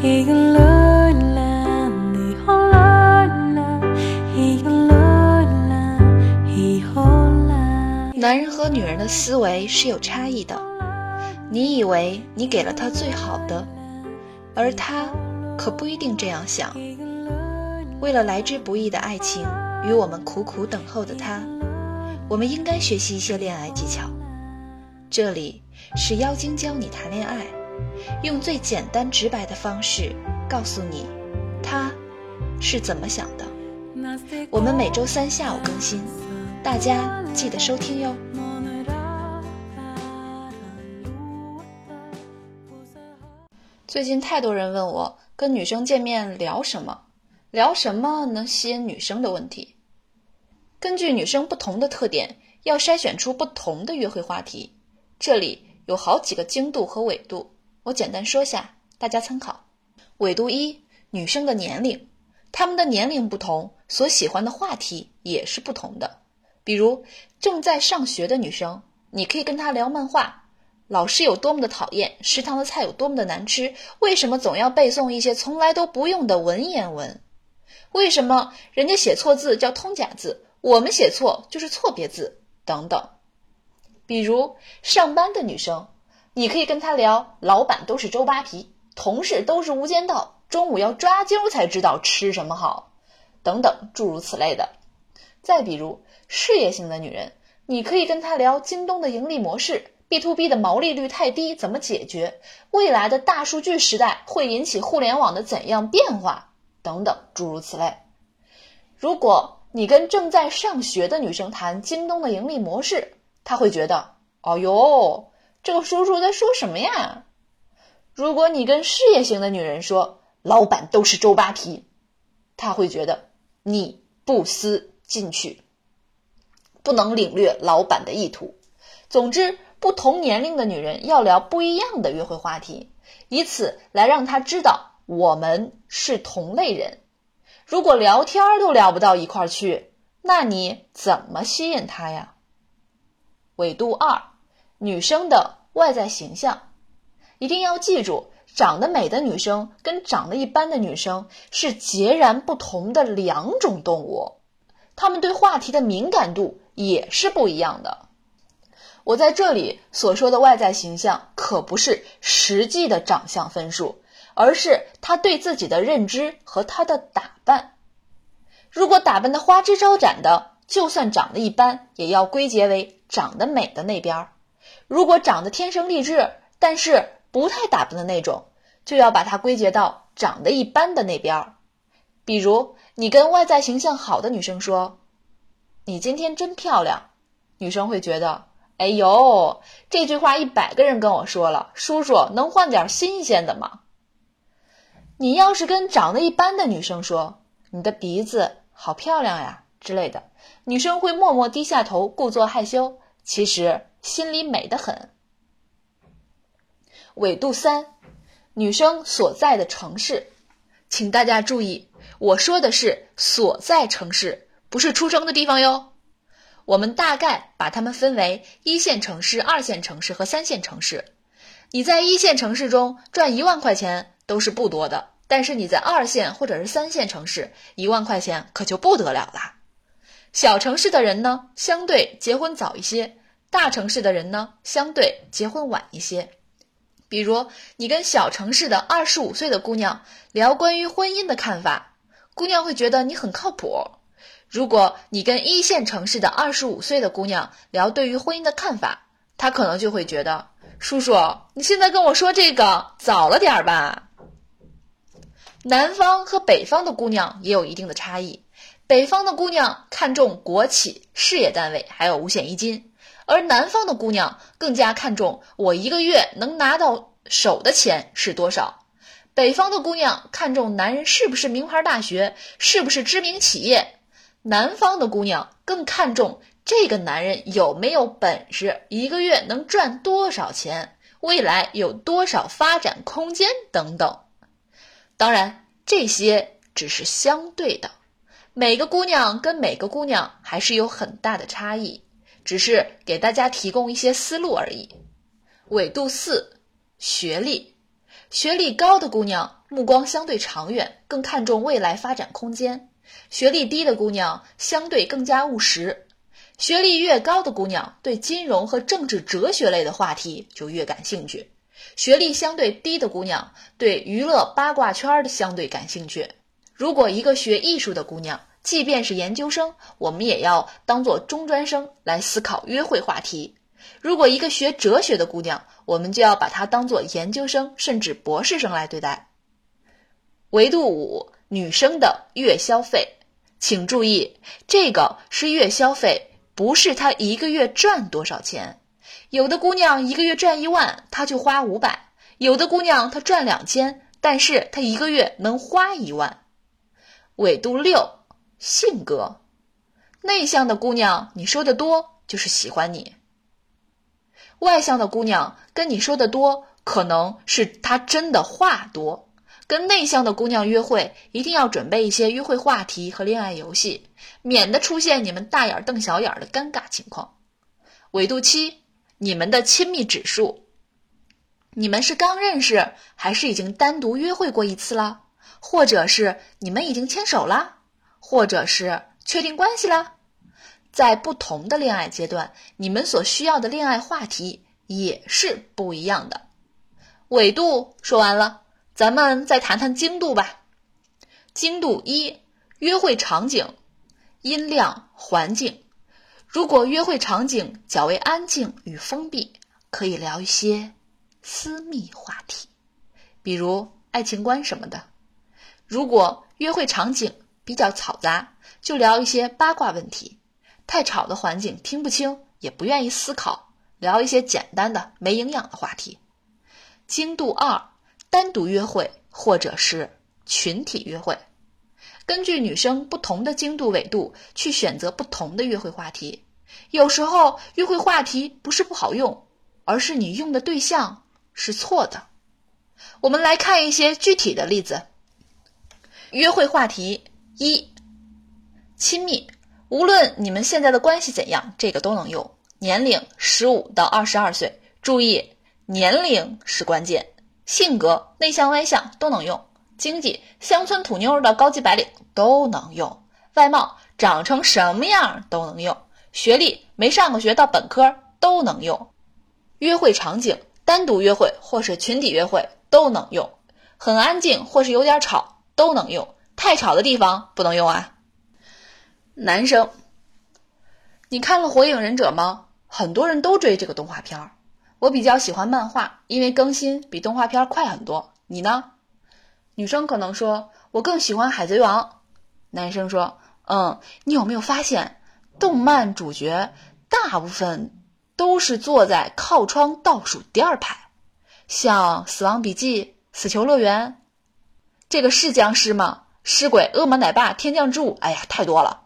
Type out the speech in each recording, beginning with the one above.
男人和女人的思维是有差异的，你以为你给了他最好的，而他可不一定这样想。为了来之不易的爱情与我们苦苦等候的他，我们应该学习一些恋爱技巧。这里是妖精教你谈恋爱，用最简单直白的方式告诉你他是怎么想的。我们每周三下午更新，大家记得收听哟。最近太多人问我跟女生见面聊什么。聊什么能吸引女生的问题？根据女生不同的特点，要筛选出不同的约会话题。这里有好几个精度和纬度，我简单说下，大家参考。纬度一：女生的年龄，她们的年龄不同，所喜欢的话题也是不同的。比如正在上学的女生，你可以跟她聊漫画，老师有多么的讨厌，食堂的菜有多么的难吃，为什么总要背诵一些从来都不用的文言文？为什么人家写错字叫通假字，我们写错就是错别字等等。比如上班的女生，你可以跟她聊，老板都是周扒皮，同事都是无间道，中午要抓阄才知道吃什么好，等等诸如此类的。再比如事业型的女人，你可以跟她聊京东的盈利模式，B to B 的毛利率太低怎么解决，未来的大数据时代会引起互联网的怎样变化。等等，诸如此类。如果你跟正在上学的女生谈京东的盈利模式，她会觉得，哦哟，这个叔叔在说什么呀？如果你跟事业型的女人说，老板都是周扒皮，她会觉得你不思进取，不能领略老板的意图。总之，不同年龄的女人要聊不一样的约会话题，以此来让她知道。我们是同类人，如果聊天都聊不到一块儿去，那你怎么吸引他呀？纬度二，女生的外在形象，一定要记住，长得美的女生跟长得一般的女生是截然不同的两种动物，她们对话题的敏感度也是不一样的。我在这里所说的外在形象，可不是实际的长相分数。而是他对自己的认知和他的打扮。如果打扮的花枝招展的，就算长得一般，也要归结为长得美的那边儿；如果长得天生丽质，但是不太打扮的那种，就要把它归结到长得一般的那边儿。比如，你跟外在形象好的女生说：“你今天真漂亮。”女生会觉得：“哎呦，这句话一百个人跟我说了，叔叔能换点新鲜的吗？”你要是跟长得一般的女生说你的鼻子好漂亮呀之类的，女生会默默低下头，故作害羞，其实心里美得很。纬度三，女生所在的城市，请大家注意，我说的是所在城市，不是出生的地方哟。我们大概把它们分为一线城市、二线城市和三线城市。你在一线城市中赚一万块钱。都是不多的，但是你在二线或者是三线城市，一万块钱可就不得了啦。小城市的人呢，相对结婚早一些；大城市的人呢，相对结婚晚一些。比如，你跟小城市的二十五岁的姑娘聊关于婚姻的看法，姑娘会觉得你很靠谱；如果你跟一线城市的二十五岁的姑娘聊对于婚姻的看法，她可能就会觉得，叔叔，你现在跟我说这个早了点儿吧。南方和北方的姑娘也有一定的差异，北方的姑娘看重国企、事业单位，还有五险一金，而南方的姑娘更加看重我一个月能拿到手的钱是多少。北方的姑娘看重男人是不是名牌大学，是不是知名企业，南方的姑娘更看重这个男人有没有本事，一个月能赚多少钱，未来有多少发展空间等等。当然，这些只是相对的，每个姑娘跟每个姑娘还是有很大的差异，只是给大家提供一些思路而已。纬度四，学历，学历高的姑娘目光相对长远，更看重未来发展空间；学历低的姑娘相对更加务实。学历越高的姑娘对金融和政治哲学类的话题就越感兴趣，学历相对低的姑娘对娱乐八卦圈的相对感兴趣。如果一个学艺术的姑娘，即便是研究生，我们也要当做中专生来思考约会话题。如果一个学哲学的姑娘，我们就要把她当做研究生甚至博士生来对待。维度五：女生的月消费，请注意，这个是月消费，不是她一个月赚多少钱。有的姑娘一个月赚一万，她就花五百；有的姑娘她赚两千，但是她一个月能花一万。纬度六：性格，内向的姑娘，你说的多就是喜欢你。外向的姑娘跟你说的多，可能是她真的话多。跟内向的姑娘约会，一定要准备一些约会话题和恋爱游戏，免得出现你们大眼瞪小眼的尴尬情况。纬度七，你们的亲密指数，你们是刚认识，还是已经单独约会过一次了？或者是你们已经牵手啦？或者是确定关系啦？在不同的恋爱阶段，你们所需要的恋爱话题也是不一样的。纬度说完了，咱们再谈谈精度吧。精度一：约会场景、音量、环境。如果约会场景较为安静与封闭，可以聊一些私密话题，比如爱情观什么的。如果约会场景比较嘈杂，就聊一些八卦问题。太吵的环境听不清，也不愿意思考，聊一些简单的没营养的话题。精度二：单独约会或者是群体约会，根据女生不同的精度纬度去选择不同的约会话题。有时候约会话题不是不好用，而是你用的对象是错的。我们来看一些具体的例子。约会话题一：亲密。无论你们现在的关系怎样，这个都能用。年龄十五到二十二岁，注意年龄是关键。性格内向外向都能用。经济乡村土妞到高级白领都能用。外貌长成什么样都能用。学历没上过学到本科都能用。约会场景单独约会或是群体约会都能用。很安静或是有点吵都能用。太吵的地方不能用啊。男生，你看了《火影忍者》吗？很多人都追这个动画片儿。我比较喜欢漫画，因为更新比动画片快很多。你呢？女生可能说，我更喜欢《海贼王》。男生说，嗯，你有没有发现，动漫主角大部分都是坐在靠窗倒数第二排？像《死亡笔记》《死囚乐园》，这个是僵尸吗？尸鬼、恶魔奶爸、天降之物，哎呀，太多了。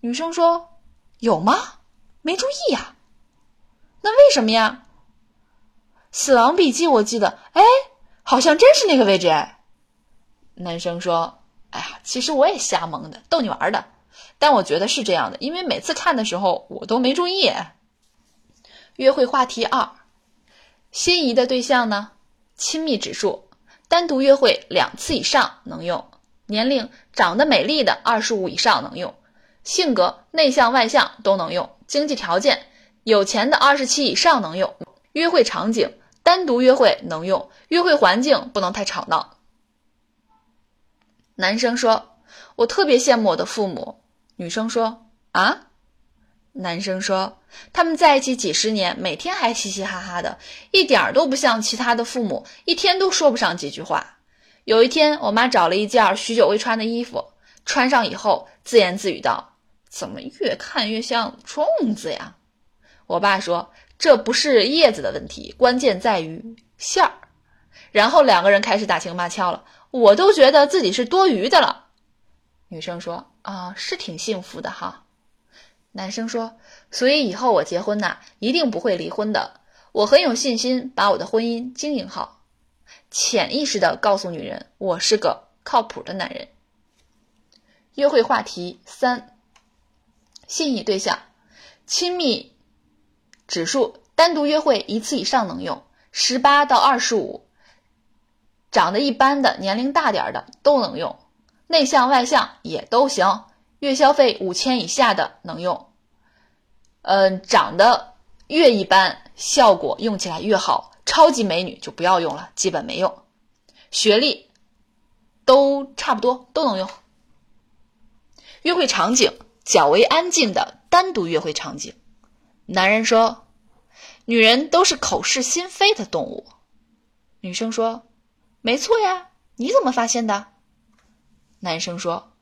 女生说：“有吗？没注意呀。那为什么呀？死亡笔记我记得，哎，好像真是那个位置哎。”男生说：“哎呀，其实我也瞎蒙的，逗你玩的。但我觉得是这样的，因为每次看的时候我都没注意。”约会话题二：心仪的对象呢？亲密指数，单独约会两次以上能用。年龄，长得美丽的二十五以上能用。性格内向外向都能用，经济条件有钱的二十七以上能用，约会场景单独约会能用，约会环境不能太吵闹。男生说：“我特别羡慕我的父母。”女生说：“啊？”男生说：“他们在一起几十年，每天还嘻嘻哈哈的，一点都不像其他的父母，一天都说不上几句话。”有一天，我妈找了一件许久未穿的衣服，穿上以后，自言自语道。怎么越看越像粽子呀？我爸说这不是叶子的问题，关键在于馅儿。然后两个人开始打情骂俏了，我都觉得自己是多余的了。女生说啊，是挺幸福的哈。男生说，所以以后我结婚呐，一定不会离婚的。我很有信心把我的婚姻经营好，潜意识的告诉女人，我是个靠谱的男人。约会话题三。心仪对象，亲密指数单独约会一次以上能用，十八到二十五，长得一般的、年龄大点的都能用，内向外向也都行。月消费五千以下的能用，嗯，长得越一般，效果用起来越好。超级美女就不要用了，基本没用。学历都差不多，都能用。约会场景较为安静的单独约会场景。男人说：“女人都是口是心非的动物。”女生说：“没错呀，你怎么发现的？”男生说：“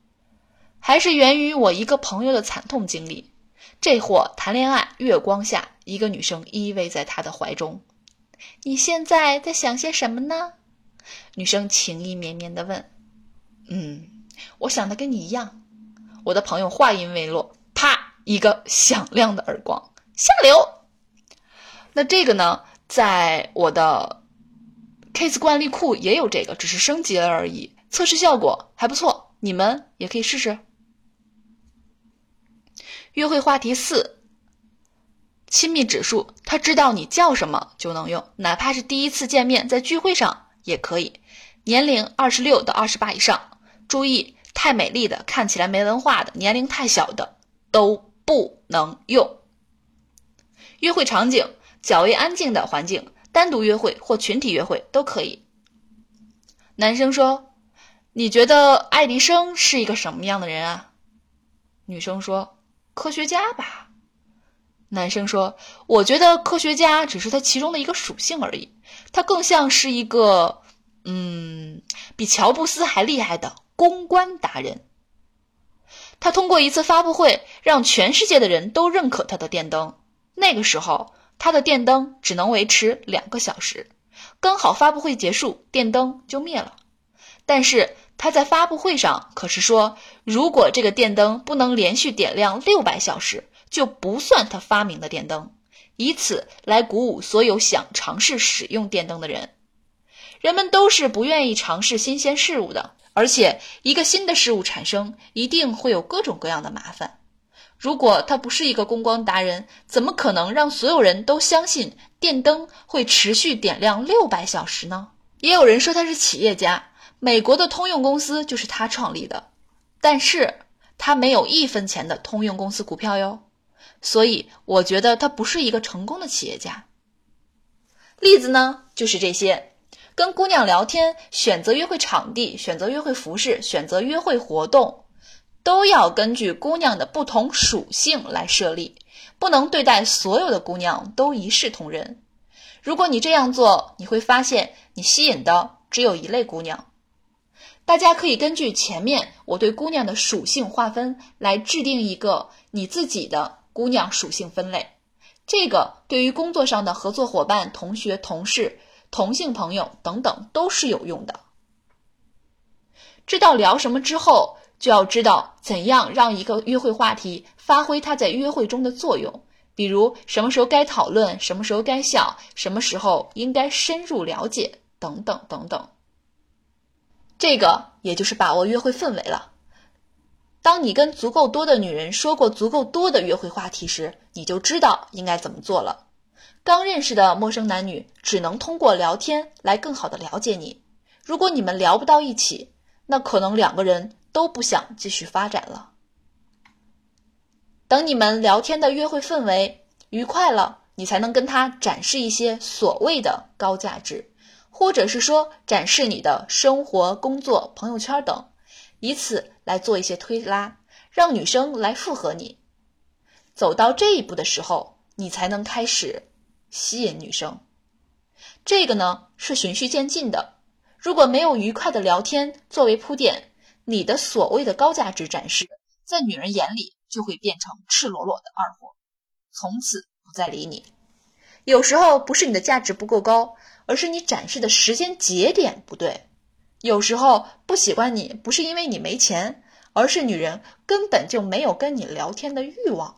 还是源于我一个朋友的惨痛经历。这货谈恋爱，月光下一个女生依偎在他的怀中。你现在在想些什么呢？”女生情意绵绵的问。“嗯，我想的跟你一样。”我的朋友话音未落，啪一个响亮的耳光，下流。那这个呢，在我的 case 惯例库也有这个，只是升级了而已。测试效果还不错，你们也可以试试。约会话题四，亲密指数，他知道你叫什么就能用，哪怕是第一次见面，在聚会上也可以。年龄二十六到二十八以上，注意。太美丽的、看起来没文化的、年龄太小的都不能用。约会场景较为安静的环境，单独约会或群体约会都可以。男生说：“你觉得爱迪生是一个什么样的人啊？”女生说：“科学家吧。”男生说：“我觉得科学家只是他其中的一个属性而已，他更像是一个，嗯，比乔布斯还厉害的。”公关达人，他通过一次发布会让全世界的人都认可他的电灯。那个时候，他的电灯只能维持两个小时，刚好发布会结束，电灯就灭了。但是他在发布会上可是说，如果这个电灯不能连续点亮六百小时，就不算他发明的电灯，以此来鼓舞所有想尝试使用电灯的人。人们都是不愿意尝试新鲜事物的。而且，一个新的事物产生，一定会有各种各样的麻烦。如果他不是一个公关达人，怎么可能让所有人都相信电灯会持续点亮六百小时呢？也有人说他是企业家，美国的通用公司就是他创立的，但是他没有一分钱的通用公司股票哟。所以，我觉得他不是一个成功的企业家。例子呢，就是这些。跟姑娘聊天，选择约会场地，选择约会服饰，选择约会活动，都要根据姑娘的不同属性来设立，不能对待所有的姑娘都一视同仁。如果你这样做，你会发现你吸引的只有一类姑娘。大家可以根据前面我对姑娘的属性划分来制定一个你自己的姑娘属性分类。这个对于工作上的合作伙伴、同学、同事。同性朋友等等都是有用的。知道聊什么之后，就要知道怎样让一个约会话题发挥它在约会中的作用。比如什么时候该讨论，什么时候该笑，什么时候应该深入了解，等等等等。这个也就是把握约会氛围了。当你跟足够多的女人说过足够多的约会话题时，你就知道应该怎么做了。刚认识的陌生男女只能通过聊天来更好的了解你。如果你们聊不到一起，那可能两个人都不想继续发展了。等你们聊天的约会氛围愉快了，你才能跟他展示一些所谓的高价值，或者是说展示你的生活、工作、朋友圈等，以此来做一些推拉，让女生来附和你。走到这一步的时候，你才能开始。吸引女生，这个呢是循序渐进的。如果没有愉快的聊天作为铺垫，你的所谓的高价值展示，在女人眼里就会变成赤裸裸的二货，从此不再理你。有时候不是你的价值不够高，而是你展示的时间节点不对。有时候不喜欢你，不是因为你没钱，而是女人根本就没有跟你聊天的欲望。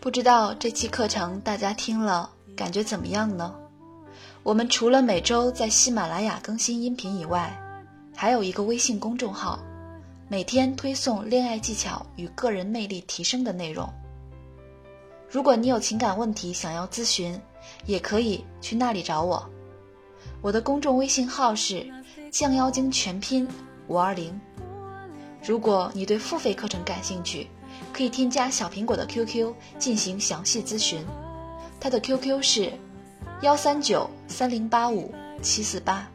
不知道这期课程大家听了感觉怎么样呢？我们除了每周在喜马拉雅更新音频以外，还有一个微信公众号，每天推送恋爱技巧与个人魅力提升的内容。如果你有情感问题想要咨询，也可以去那里找我。我的公众微信号是降妖精全拼五二零。如果你对付费课程感兴趣，可以添加小苹果的 QQ 进行详细咨询，他的 QQ 是幺三九三零八五七四八。